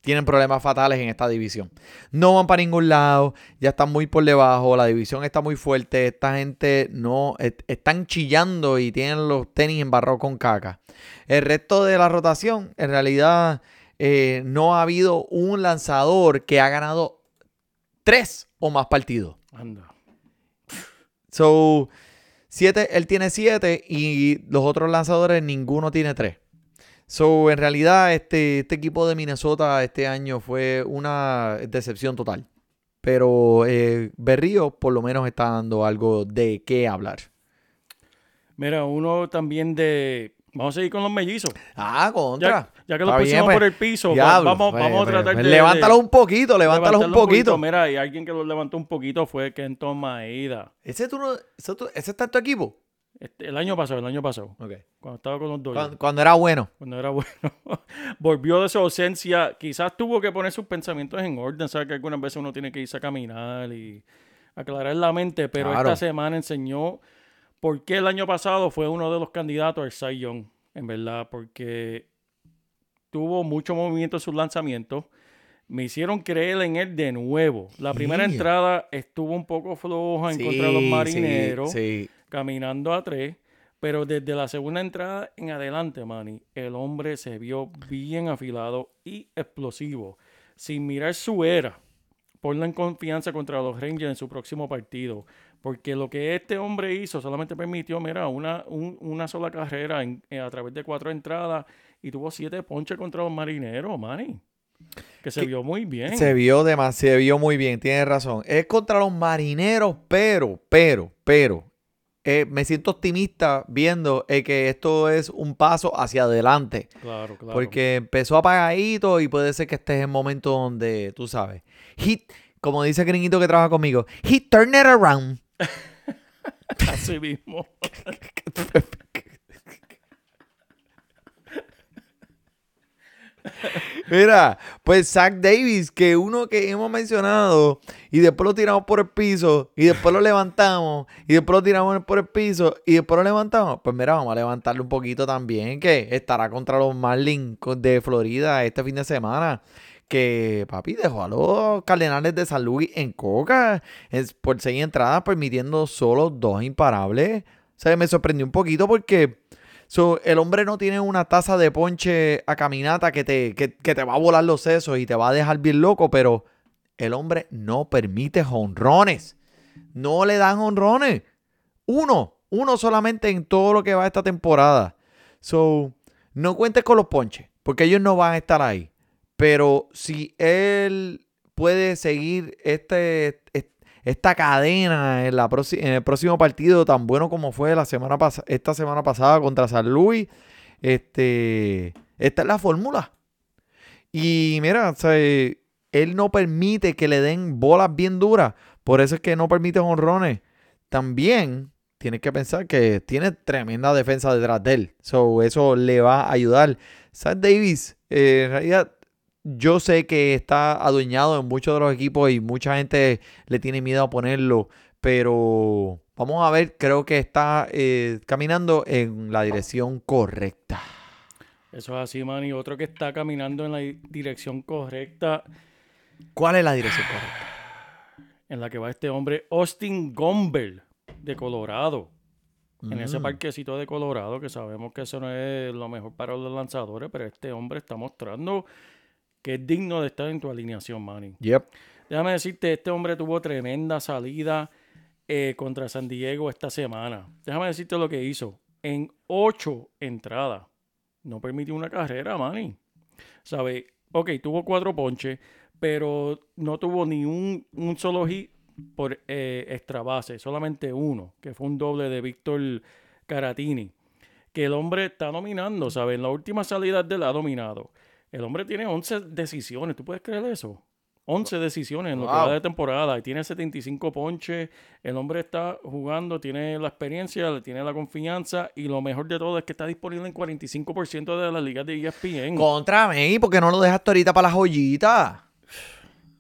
tienen problemas fatales en esta división. No van para ningún lado, ya están muy por debajo, la división está muy fuerte, esta gente no est- están chillando y tienen los tenis embarrados con caca. El resto de la rotación, en realidad, eh, no ha habido un lanzador que ha ganado tres o más partidos. Anda. So, siete, él tiene siete y los otros lanzadores ninguno tiene tres. So, en realidad, este, este equipo de Minnesota este año fue una decepción total. Pero eh, Berrío por lo menos está dando algo de qué hablar. Mira, uno también de. Vamos a seguir con los mellizos. Ah, Ya, contra. ya que los Está pusimos bien, pues. por el piso, Diablo, vamos, pues, vamos a pues, tratar de. Levántalos un poquito, levántalos un poquito. Mira, y alguien que lo levantó un poquito fue Kenton Maeda. ¿Ese, tú no- ese, tú- ese está en tu equipo? Este, el año pasado, el año pasado. Cuando estaba con los Dodgers. Cuando, cuando era bueno. Cuando era bueno. Volvió de su ausencia. Quizás tuvo que poner sus pensamientos en orden. Sabes que algunas veces uno tiene que irse a caminar y aclarar la mente. Pero Claro. esta semana enseñó por qué el año pasado fue uno de los candidatos al Cy Young. En verdad, porque tuvo mucho movimiento en sus lanzamientos. Me hicieron creer en él de nuevo. La primera entrada estuvo un poco floja en contra de los Sí, marineros Sí, caminando a tres. Pero desde la segunda entrada en adelante, Manny, el hombre se vio bien afilado y explosivo. Sin mirar su era, ponlo en confianza contra los Rangers en su próximo partido. Porque lo que este hombre hizo solamente permitió, mira, una, un- una sola carrera en- eh, a través de cuatro entradas y tuvo siete ponches contra los marineros, Manny. Que se Que- vio muy bien. Se vio demasiado, se vio muy bien, tienes razón. Es contra los marineros, pero, pero, pero, eh, me siento optimista viendo eh, que esto es un paso hacia adelante. Claro, claro. Porque empezó apagadito y puede ser que estés en el momento donde, tú sabes, hit, como dice el gringuito que trabaja conmigo, hit, turn it around. Así mismo. Mira, pues Zach Davis, que uno que hemos mencionado y después lo tiramos por el piso y después lo levantamos y después lo tiramos por el piso y después lo levantamos. Pues mira, vamos a levantarlo un poquito también, que estará contra los Marlins de Florida este fin de semana. Que papi dejó a los Cardenales de San Luis en coca por seis entradas, permitiendo solo dos imparables. O sea, me sorprendió un poquito porque So, el hombre no tiene una taza de ponche a caminata que te, que, que te va a volar los sesos y te va a dejar bien loco, pero el hombre no permite jonrones. No le dan jonrones. Uno, uno solamente en todo lo que va esta temporada. So, no cuentes con los ponches, porque ellos no van a estar ahí. Pero si él puede seguir este, est- esta cadena en, la el próximo partido tan bueno como fue la semana esta semana pasada contra San Luis, este, esta es la fórmula. Y mira, él no permite que le den bolas bien duras. Por eso es que no permite honrones. También tienes que pensar que tiene tremenda defensa detrás de él. So, eso le va a ayudar. Zach Davis, eh, en realidad, yo sé que está adueñado en muchos de los equipos y mucha gente le tiene miedo a ponerlo. Pero vamos a ver, creo que está eh, caminando en la dirección correcta. Eso es así, man. Y otro que está caminando en la di- dirección correcta ¿Cuál es la dirección correcta? en la que va este hombre, Austin Gomber, de Colorado. En ese Mm. parquecito de Colorado, que sabemos que eso no es lo mejor para los lanzadores, pero este hombre está mostrando que es digno de estar en tu alineación, Manny. Yep. Déjame decirte, este hombre tuvo tremenda salida eh, contra San Diego esta semana. Déjame decirte lo que hizo. En ocho entradas, no permitió una carrera, Manny. ¿Sabe? Ok, tuvo cuatro ponches, pero no tuvo ni un, un solo hit por eh, extra base, solamente uno, que fue un doble de Víctor Caratini. Que el hombre está dominando, ¿sabes? En la última salida de él ha dominado. El hombre tiene 11 decisiones, ¿tú puedes creer eso? 11 decisiones en lo que va de temporada y tiene 75 ponches. El hombre está jugando, tiene la experiencia, le tiene la confianza y lo mejor de todo es que está disponible en 45% de las ligas de ESPN. Contra mí, ¿por qué no lo dejaste ahorita para las joyitas?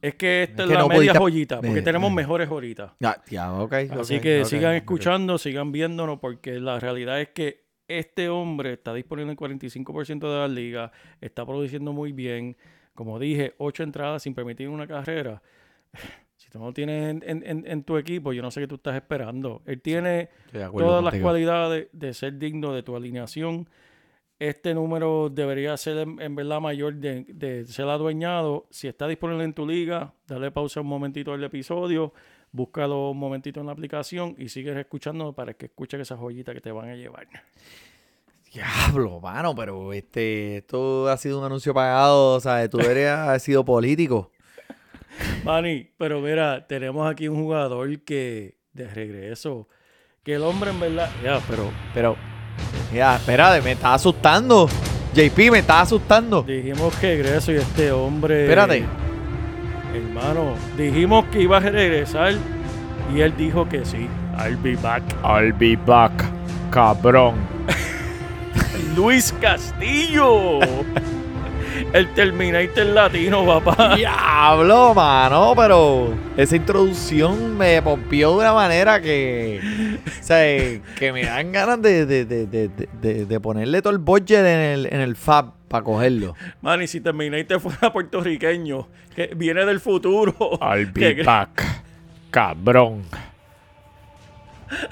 Es que esta Es la no media joyita, porque Eh, tenemos eh. mejores ahorita. Ya, ya, ok. Así que sigan escuchando, sigan viéndonos, porque la realidad es que este hombre está disponible en 45% de las ligas, está produciendo muy bien. Como dije, ocho entradas sin permitir una carrera. Si tú no lo tienes en, en- en- en tu equipo, yo no sé qué tú estás esperando. Él tiene todas las cualidades de ser digno de tu alineación. Este número debería ser en, en verdad mayor de, de ser adueñado. Si está disponible en tu liga, dale pausa un momentito al episodio, búscalo un momentito en la aplicación y sigues escuchando para que escuches esas joyitas que te van a llevar. Diablo, mano, pero este, esto ha sido un anuncio pagado, o sea, tú deberías haber sido político. Manny, pero mira, tenemos aquí un jugador que de regreso, que el hombre en verdad, ya, pero Pero, ya, espérate, me está asustando. JP, me está asustando. dijimos que regreso y este hombre... Espérate. Hermano, dijimos que iba a regresar y él dijo que sí. I'll be back. I'll be back, cabrón. Luis Castillo. El Terminator latino, papá. Diablo, mano, pero esa introducción me pompió de una manera que, o sea, que me dan ganas de, de, de, de, de- de ponerle todo el budget en el, en el fab para cogerlo. Man, y si Terminator fuera puertorriqueño, que viene del futuro. I'll que- be back, cabrón.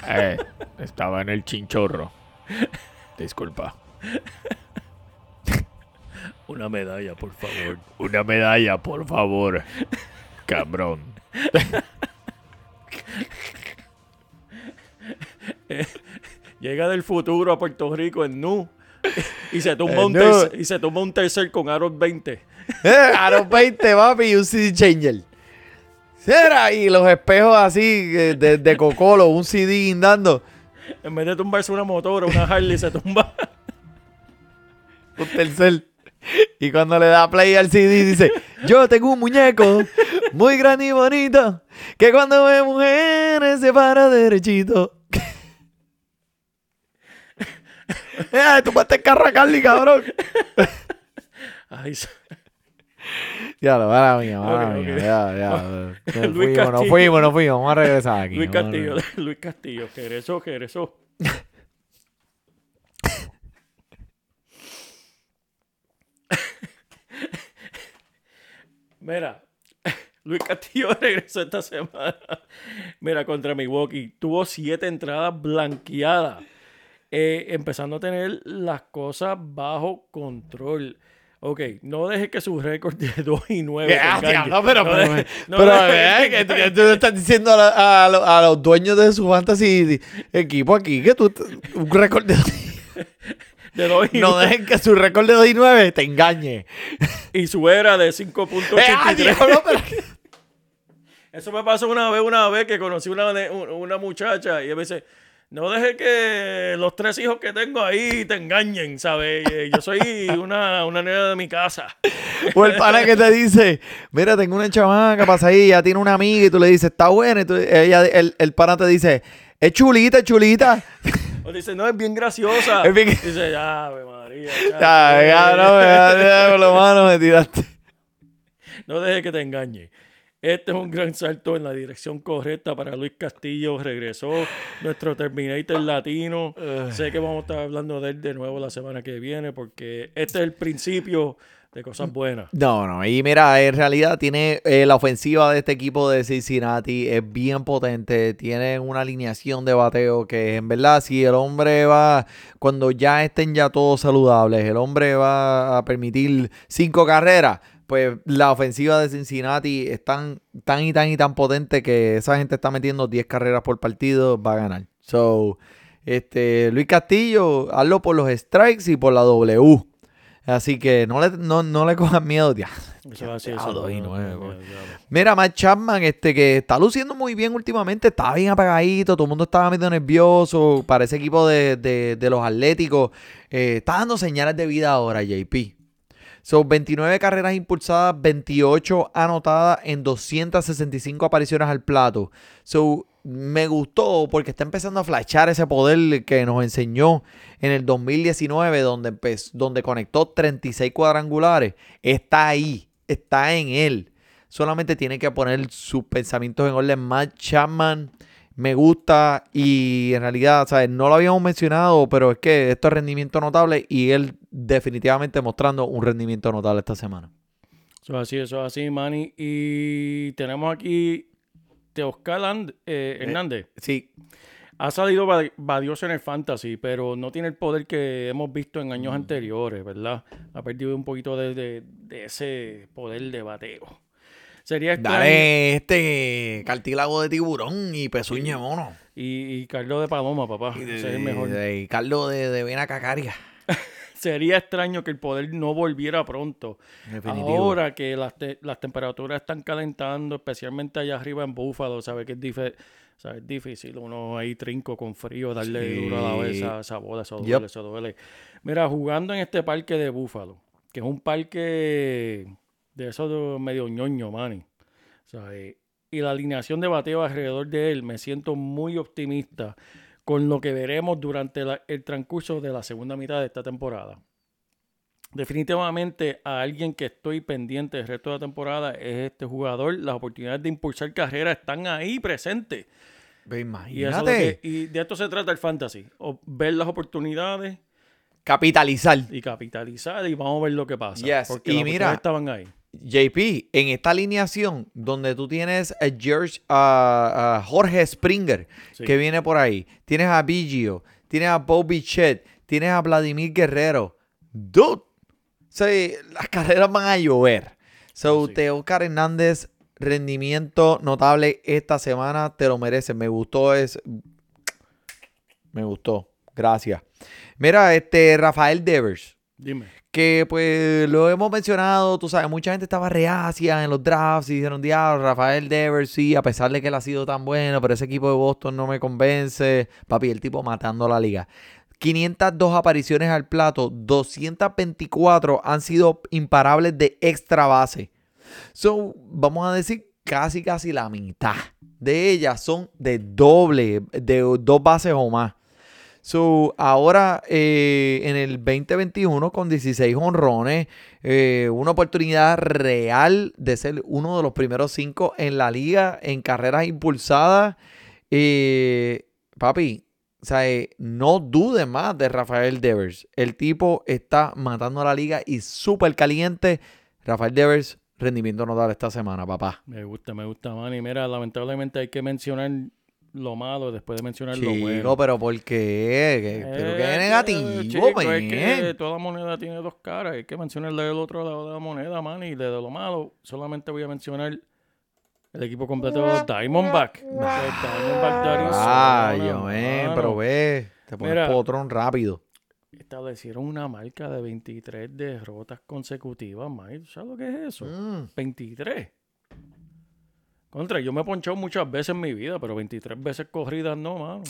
Eh, estaba en el chinchorro. Disculpa. Una medalla, por favor. Una medalla, por favor. Cabrón. Llega del futuro a Puerto Rico en Nu. Y se tumba, En un, Nu. tercer, y se tumba un tercer con Aaron 20. Eh, a los 20, papi, y un CD changer. Será, y los espejos así eh, de, de Cocolo, un CD guindando. En vez de tumbarse una motora, una Harley, se tumba. un tercer. Y cuando le da play al CD dice, yo tengo un muñeco muy grande y bonito, que cuando ve mujeres se para derechito. Eh, tú el carro a Carly, cabrón. Ay, Ya lo mala mía, mala Ok, mía, ok. ya, ya. Nos Luis fuimos, nos fuimos, nos fuimos. Vamos a regresar aquí. Luis Castillo. Luis Castillo, que regresó, que regresó. Mira, Luis Castillo regresó esta semana. Mira, contra Milwaukee. Tuvo siete entradas blanqueadas. Eh, empezando a tener las cosas bajo control. Ok, no dejes que su récord de 2 y 9 te Ah, engañe. diablo, pero, No pero, no pero, eh, que tú le estás diciendo a, la- a lo- a los dueños de su fantasy equipo aquí que tú un récord de de 2 y no 9. dejen que su récord de 2 y 9 te engañe. y su era de Eh, ah, 5.83. diablo, pero- Eso me pasó una vez, una vez que conocí una, una muchacha y me dice, no deje que los tres hijos que tengo ahí te engañen, ¿sabes? Eh, Yo soy una, una nena de mi casa. O el pana que te dice, mira, tengo una chamaca, pasa ahí, ya tiene una amiga y tú le dices, está buena. Y tú- ella, el, el pana te dice, es chulita, es chulita. O dice, no, es bien graciosa. Es bien- Dice, ya, María. Ya, ya, no, eh". ya, ya, con lo mano me tiraste. No deje que te engañe. Este es un gran salto en la dirección correcta para Luis Castillo. Regresó nuestro Terminator latino. sé que vamos a estar hablando de él de nuevo la semana que viene porque este es el principio de cosas buenas. No, no, y mira, en realidad tiene eh, la ofensiva de este equipo de Cincinnati es bien potente, tiene una alineación de bateo que en verdad si el hombre va, cuando ya estén ya todos saludables, el hombre va a permitir cinco carreras, pues la ofensiva de Cincinnati es tan, tan y tan y tan potente que esa gente está metiendo 10 carreras por partido, va a ganar. So, este, Luis Castillo, hazlo por los strikes y por la W. Así que no le, no, no le cojan miedo, tía. Mira, Matt Chapman, este que está luciendo muy bien últimamente, está bien apagadito, todo el mundo estaba medio nervioso, para ese equipo de, de- de los Atléticos, eh, está dando señales de vida ahora, JP. Son 29 carreras impulsadas, 28 anotadas en 265 apariciones al plato. So, me gustó porque está empezando a flashar ese poder que nos enseñó en el 2019, donde, donde conectó 36 cuadrangulares. Está ahí, está en él. Solamente tiene que poner sus pensamientos en orden. Matt Chapman me gusta y en realidad, ¿sabes? No lo habíamos mencionado, pero es que esto es rendimiento notable y él definitivamente mostrando un rendimiento notable esta semana. Eso es así, eso es así, Manny. Y tenemos aquí Teoscar And- eh, Hernández. Sí, Ha salido va- valioso en el fantasy, pero no tiene el poder que hemos visto en años anteriores, ¿verdad? Ha perdido un poquito de, de- de ese poder de bateo. Sería extraño- dale este cartílago de tiburón y pezuña mono. Y, y Carlos de Paloma, papá. Y de, Ese es el mejor. de- y Carlos de, de vena cacaria. Sería extraño que el poder no volviera pronto. Definitivo. Ahora que las, te- las temperaturas están calentando, especialmente allá arriba en Búfalo, ¿sabes que es, dife- sabe, es difícil? Uno ahí trinco con frío, darle Sí. duro a la vez, esa, esa bola, eso Yep. duele, eso duele. Mira, jugando en este parque de Búfalo, que es un parque de esos de medio ñoño, mani. ¿sabes? Y la alineación de bateo alrededor de él, me siento muy optimista con lo que veremos durante la- el transcurso de la segunda mitad de esta temporada. Definitivamente a alguien que estoy pendiente el resto de la temporada es este jugador. Las oportunidades de impulsar carrera están ahí presentes. Ve, Y, eso Imagínate. y de esto se trata el fantasy. o ver las oportunidades Capitalizar. y capitalizar y vamos a ver lo que pasa. Yes, Porque y las mira, estaban ahí. JP, en esta alineación donde tú tienes a George, a- a Jorge Springer, Sí. que viene por ahí, tienes a Biggio, tienes a Bobby Chet, tienes a Vladimir Guerrero. Dude, las carreras van a llover. So, Sí. Teócar Hernández, rendimiento notable esta semana, te lo mereces. Me gustó, es. Me gustó. Gracias. Mira, este Rafael Devers Dime. Que pues lo hemos mencionado, tú sabes, mucha gente estaba reacia en los drafts y dijeron, diablo, Rafael Devers, sí, a pesar de que él ha sido tan bueno, pero ese equipo de Boston no me convence. Papi, el tipo matando la liga. 502 apariciones al plato, 224 han sido imparables de extra base. So, vamos a decir casi, casi la mitad de ellas son de doble, de dos bases o más. So, ahora eh, en el 2021 con 16 honrones, eh, una oportunidad real de ser uno de los primeros cinco en la liga en carreras impulsadas. Eh, papi, o sea, eh, no dude más de Rafael Devers. El tipo está matando a la liga y súper caliente. Rafael Devers, rendimiento notable esta semana, papá. Me gusta, me gusta, Manny. Mira, lamentablemente hay que mencionar lo malo después de mencionar lo Chico, bueno. pero ¿por qué? ¿Qué- pero Eh, qué negativo, chico, es que toda moneda tiene dos caras. Hay que mencionarle el otro lado de la moneda, man. Y de lo malo, solamente voy a mencionar el equipo completo de los Diamondback. Los Diamondback de Arizona, Ay, yo, mano. pero ve, te pones Mira. potrón rápido. Establecieron una marca de 23 derrotas consecutivas, man. ¿Sabes lo que es eso? Mm. 23. Contra, yo me he ponchado muchas veces en mi vida, pero 23 veces corridas no, mano.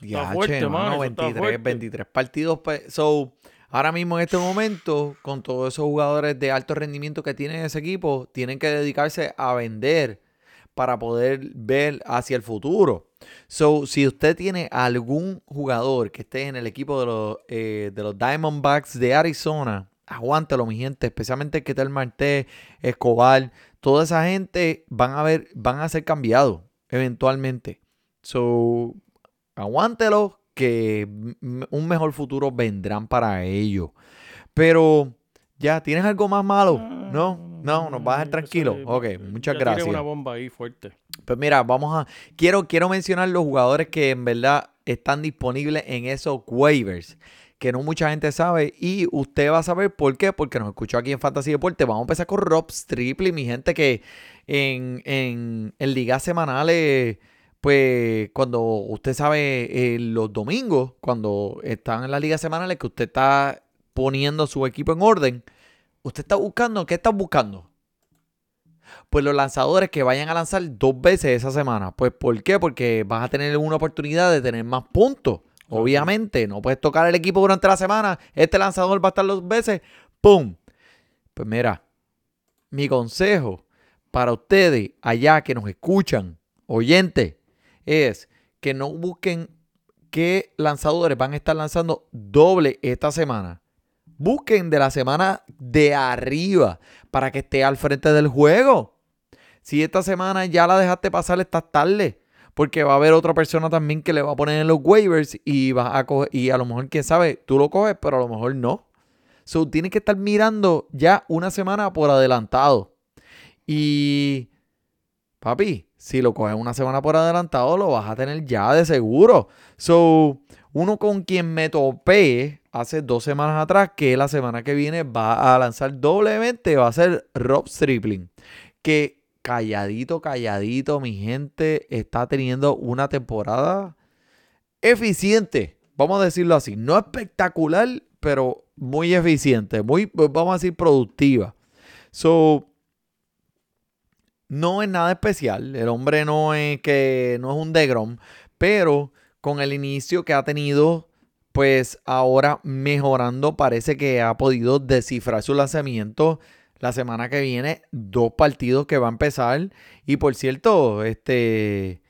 Diache, fuerte, mano, mano, eso está 23, fuerte. 23 partidos. pe- So, ahora mismo en este momento, con todos esos jugadores de alto rendimiento que tienen ese equipo, tienen que dedicarse a vender para poder ver hacia el futuro. So, si usted tiene algún jugador que esté en el equipo de los, eh, de los Diamondbacks de Arizona, aguántelo, mi gente, especialmente Ketel Marte, Escobar, toda esa gente van a ver, van a ser cambiados eventualmente. So, aguántelo, que un mejor futuro vendrán para ellos. Pero, ya, ¿tienes algo más malo? No, no, nos vas a dejar tranquilo. Ok, muchas gracias. una bomba ahí fuerte. Pues mira, vamos a. Quiero, quiero mencionar los jugadores que en verdad están disponibles en esos waivers. Que no mucha gente sabe. Y usted va a saber por qué. Porque nos escuchó aquí en Fantasy Deporte. Vamos a empezar con Rob Stripley, mi gente, que en, en, en ligas semanales. Pues cuando usted sabe eh, los domingos, cuando están en las ligas semanales, que usted está poniendo su equipo en orden, usted está buscando, ¿qué está buscando? pues los lanzadores que vayan a lanzar dos veces esa semana. Pues ¿por qué? Porque vas a tener una oportunidad de tener más puntos. Obviamente, no puedes tocar el equipo durante la semana. Este lanzador va a estar dos veces. ¡Pum! Pues mira, mi consejo para ustedes allá que nos escuchan, oyentes, es que no busquen qué lanzadores van a estar lanzando doble esta semana. Busquen de la semana de arriba para que esté al frente del juego. Si esta semana ya la dejaste pasar, estás tarde. Porque va a haber otra persona también que le va a poner en los waivers y va a coger, y a lo mejor, quién sabe, tú lo coges, pero a lo mejor no. So, tienes que estar mirando ya una semana por adelantado. Y, papi, si lo coges una semana por adelantado, lo vas a tener ya de seguro. So, uno con quien me topé hace dos semanas atrás, que la semana que viene va a lanzar doblemente, va a ser Rob Stripling. Que calladito, calladito, mi gente está teniendo una temporada eficiente. Vamos a decirlo así. No espectacular, pero muy eficiente. Muy, vamos a decir, productiva. So, no es nada especial. El hombre no es que no es un Degrom, pero con el inicio que ha tenido, pues ahora mejorando, parece que ha podido descifrar su lanzamiento. La semana que viene, dos partidos que va a empezar. Y por cierto, este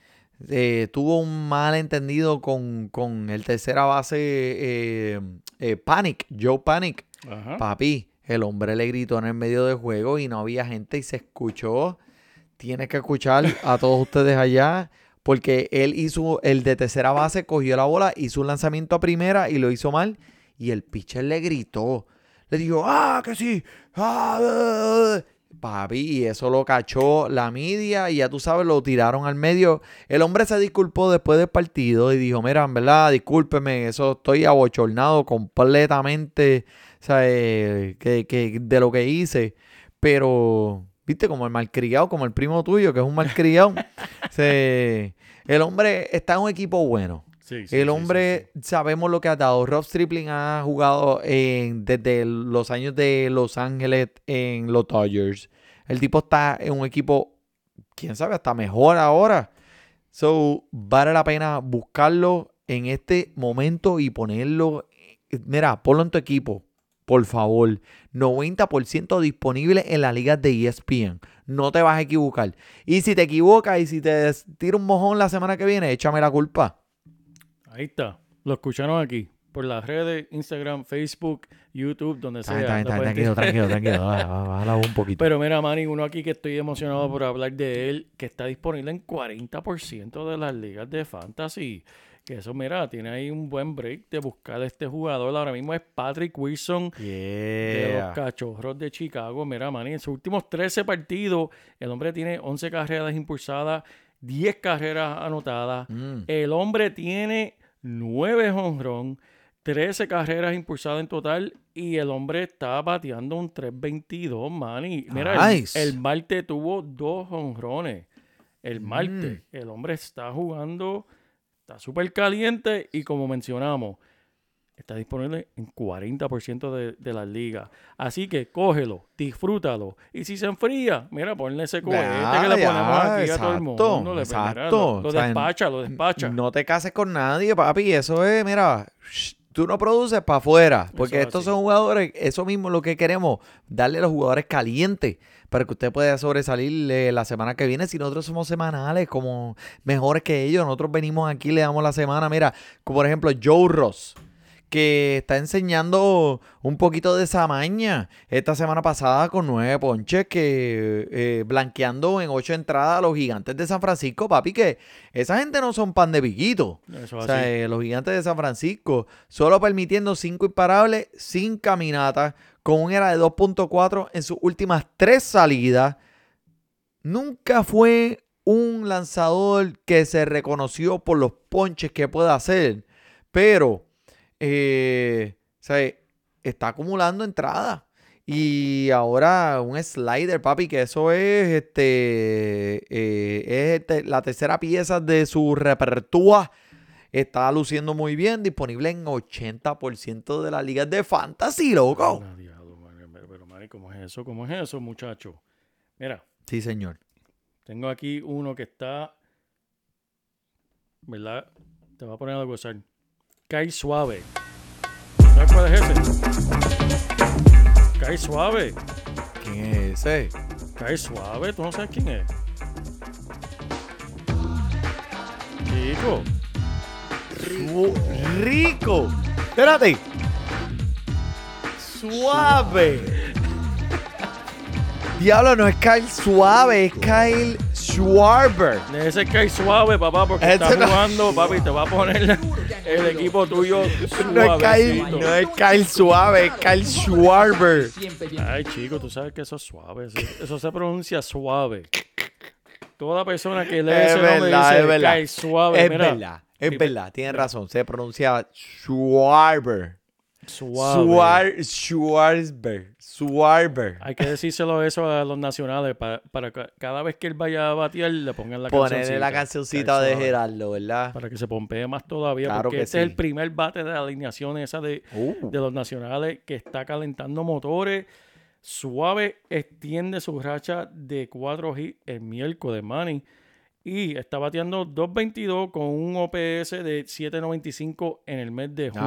eh, tuvo un malentendido con, con el tercera base eh, eh, Panic, Joe Panic. Ajá. Papi, el hombre le gritó en el medio del juego y no había gente y se escuchó. Tienes que escuchar a todos ustedes allá. Porque él hizo el de tercera base, cogió la bola, hizo un lanzamiento a primera y lo hizo mal. Y el pitcher le gritó. Le dijo, ah, que sí. Ah, ah, ah". Papi, y eso lo cachó la media y ya tú sabes, lo tiraron al medio. El hombre se disculpó después del partido y dijo, mira, en verdad, discúlpeme, eso estoy abochornado completamente eh, que, que de lo que hice. Pero, viste, como el malcriado, como el primo tuyo, que es un malcriado. se- el hombre está en un equipo bueno. Sí, sí, El hombre, sí, sabemos lo que ha dado. Rob Stripling ha jugado en- desde los años de Los Ángeles en los Dodgers. El tipo está en un equipo, quién sabe, hasta mejor ahora. So, vale la pena buscarlo en este momento y ponerlo. Mira, ponlo en tu equipo, por favor. 90% disponible en las ligas de ESPN. No te vas a equivocar. Y si te equivocas y si te tira un mojón la semana que viene, échame la culpa. Ahí está. Lo escucharon aquí. Por las redes, Instagram, Facebook, YouTube, donde sea. Está bien, está pueden tranquilo, tranquilo, tranquilo. Bájala un poquito. Pero mira, Manny, uno aquí que estoy emocionado por hablar de él, que está disponible en 40% de las ligas de fantasy. Que eso, mira, tiene ahí un buen break de buscar a este jugador. Ahora mismo es Patrick Wilson de los. Cachorros de Chicago. Mira, Manny, en sus últimos 13 partidos, el hombre tiene 11 carreras impulsadas, 10 carreras anotadas. Mm. El hombre tiene 9 honrón, 13 carreras impulsadas en total y el hombre está bateando un 3.22, Manny. Mira, el- Nice. el, martes tuvo dos honrones. El. Mm. El hombre está jugando, está súper caliente y como mencionamos, está disponible en 40% de, de las ligas. Así que cógelo, disfrútalo. Y si se enfría, mira, ponle ese cohete Ya, que le ya, ponemos aquí a todo el exacto, mundo. Le- exacto. mira, lo, lo O sea, despacha, lo despacha. No te cases con nadie, papi. Eso es, mira, shh, tú no produces para afuera. Porque Eso estos así. son jugadores, eso mismo es lo que queremos, darle a los jugadores calientes para que usted pueda sobresalir eh, la semana que viene. Si nosotros somos semanales, como mejores que ellos, nosotros venimos aquí, le damos la semana. Mira, como por ejemplo Joe Ross. Que está enseñando un poquito de esa maña esta semana pasada con nueve ponches que eh, blanqueando en ocho entradas a los gigantes de San Francisco, papi, que esa gente no son pan de piquito. Eso O sea, eh, los gigantes de San Francisco solo permitiendo cinco imparables sin caminata con un era de 2.4 en sus últimas tres salidas. Nunca fue un lanzador que se reconoció por los ponches que puede hacer, pero eh, sea, está acumulando entradas. Y ahora un slider, papi, que eso es este eh, es este- la tercera pieza de su repertorio. Está luciendo muy bien, disponible en 80% de las ligas de fantasy, loco. Ah, diablo, man, pero, Manny, ¿cómo es eso? ¿Cómo es eso, muchacho? Mira, Sí, señor. tengo aquí uno que está, ¿verdad? Te voy a poner a gozar. Cae suave. ¿Sabes cuál es ese? Cae suave. ¿Quién es ese? Cae suave, tú no sabes quién es. Chico, Su- rico. Espérate. Suave. Diablo, no es Kyle Suave, es Kyle Schwarber. ese cae suave, papá, porque Ese estás no- jugando, papi, te va a poner el equipo tuyo No es, Kyle, no es Kyle Suave, es Kyle Schwarber. Ay, chico, tú sabes que eso es suave. Eso, eso se pronuncia suave. Toda persona que lee Es ese nombre verdad, dice es cae suave. Es mira, verdad, es verdad, tienes razón, se pronuncia Schwarber. Suave. Schwar- Schwarber. Schwarber. Hay que decírselo eso a los nacionales para, para que cada vez que él vaya a batear le pongan la Ponerle la Cae cancioncita de suave. Gerardo, ¿verdad? Para que se pompee más todavía. Claro porque que este es sí. el primer bate de la alineación esa de, Uh. de los nacionales que está calentando motores. Suave extiende su racha de 4 hits el miércoles, Manny. Y está bateando 2.22 con un OPS de 7.95 en el mes de junio.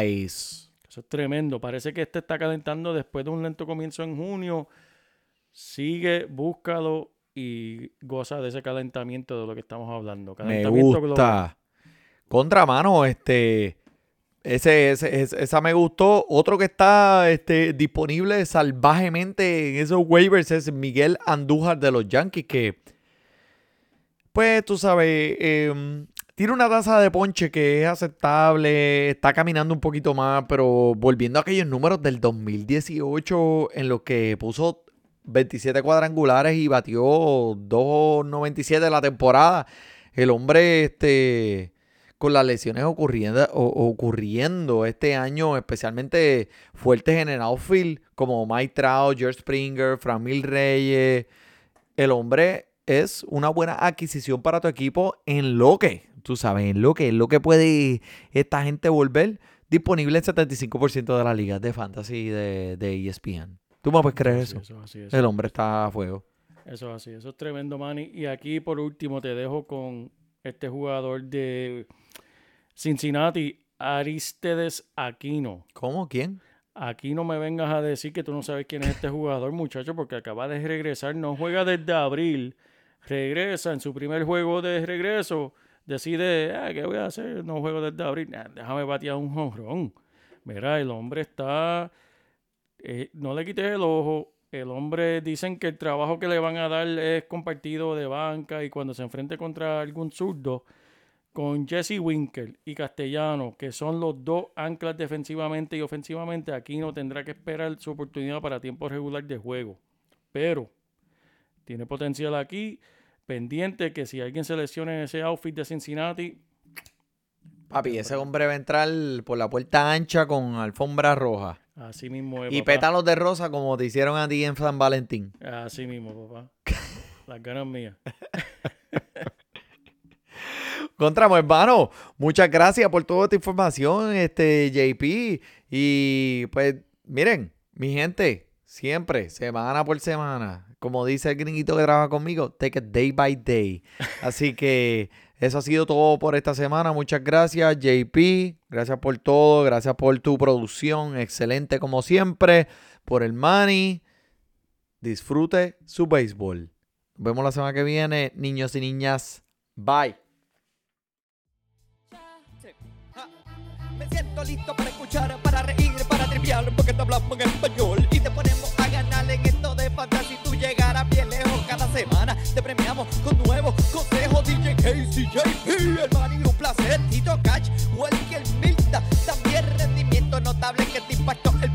Nice. Eso es tremendo. Parece que este está calentando después de un lento comienzo en junio. Sigue, búscalo y goza de ese calentamiento de lo que estamos hablando. Me Calentamiento global. gusta. Contramano, este. Ese, ese- ese- esa me gustó. Otro que está este, disponible salvajemente en esos waivers es Miguel Andújar de los Yankees, que, pues tú sabes, em, tiene una tasa de ponche que es aceptable, está caminando un poquito más, pero volviendo a aquellos números del 2018 en los que puso 27 cuadrangulares y batió 2.97 la temporada. El hombre, este, con las lesiones ocurriendo este año, especialmente fuertes en el outfield, como Mike Trout, George Springer, Framil Reyes. El hombre es una buena adquisición para tu equipo en lo que, tú sabes, en lo que, en lo que puede esta gente volver disponible en 75% de las ligas de fantasy de, de ESPN. ¿Tú me puedes creer eso? El hombre está a fuego. eso es así. Eso es tremendo, Manny. Y aquí, por último, te dejo con este jugador de Cincinnati, Aristedes Aquino. ¿Cómo? ¿Quién? Aquí no me vengas a decir que tú no sabes quién es este jugador, muchacho, porque acaba de regresar, no juega desde abril, regresa en su primer juego de regreso, decide, ah, ¿qué voy a hacer? No juego desde abril, Ah, déjame batear un jonrón. Mira, el hombre está, eh, no le quites el ojo, el hombre dicen que el trabajo que le van a dar es compartido de banca y cuando se enfrente contra algún zurdo, con Jesse Winker y Castellano, que son los dos anclas defensivamente y ofensivamente, aquí no tendrá que esperar su oportunidad para tiempo regular de juego. Pero tiene potencial aquí, pendiente que si alguien se lesiona en ese outfit de Cincinnati, Papi, ese hombre va a entrar por la puerta ancha con alfombra roja. así mismo es. Y papá. pétalos de rosa como te hicieron a ti en San Valentín. Así mismo, papá. Las ganas mías. Contramo, hermano, muchas gracias por toda esta información, este JP. Y pues, miren, mi gente, siempre, semana por semana, como dice el gringuito que trabaja conmigo, take it day by day. Así que eso ha sido todo por esta semana. Muchas gracias, JP. Gracias por todo, gracias por tu producción, excelente como siempre, por el money. Disfrute su béisbol. Nos vemos la semana que viene, niños y niñas. Bye. Me siento listo para escuchar, para reír, para triviar, porque te hablamos en español semana. Te premiamos con nuevos consejos. DJ Casey, JP, el Manny, un placer. Tito Cash, Welker Milta, también rendimiento notable que te impactó el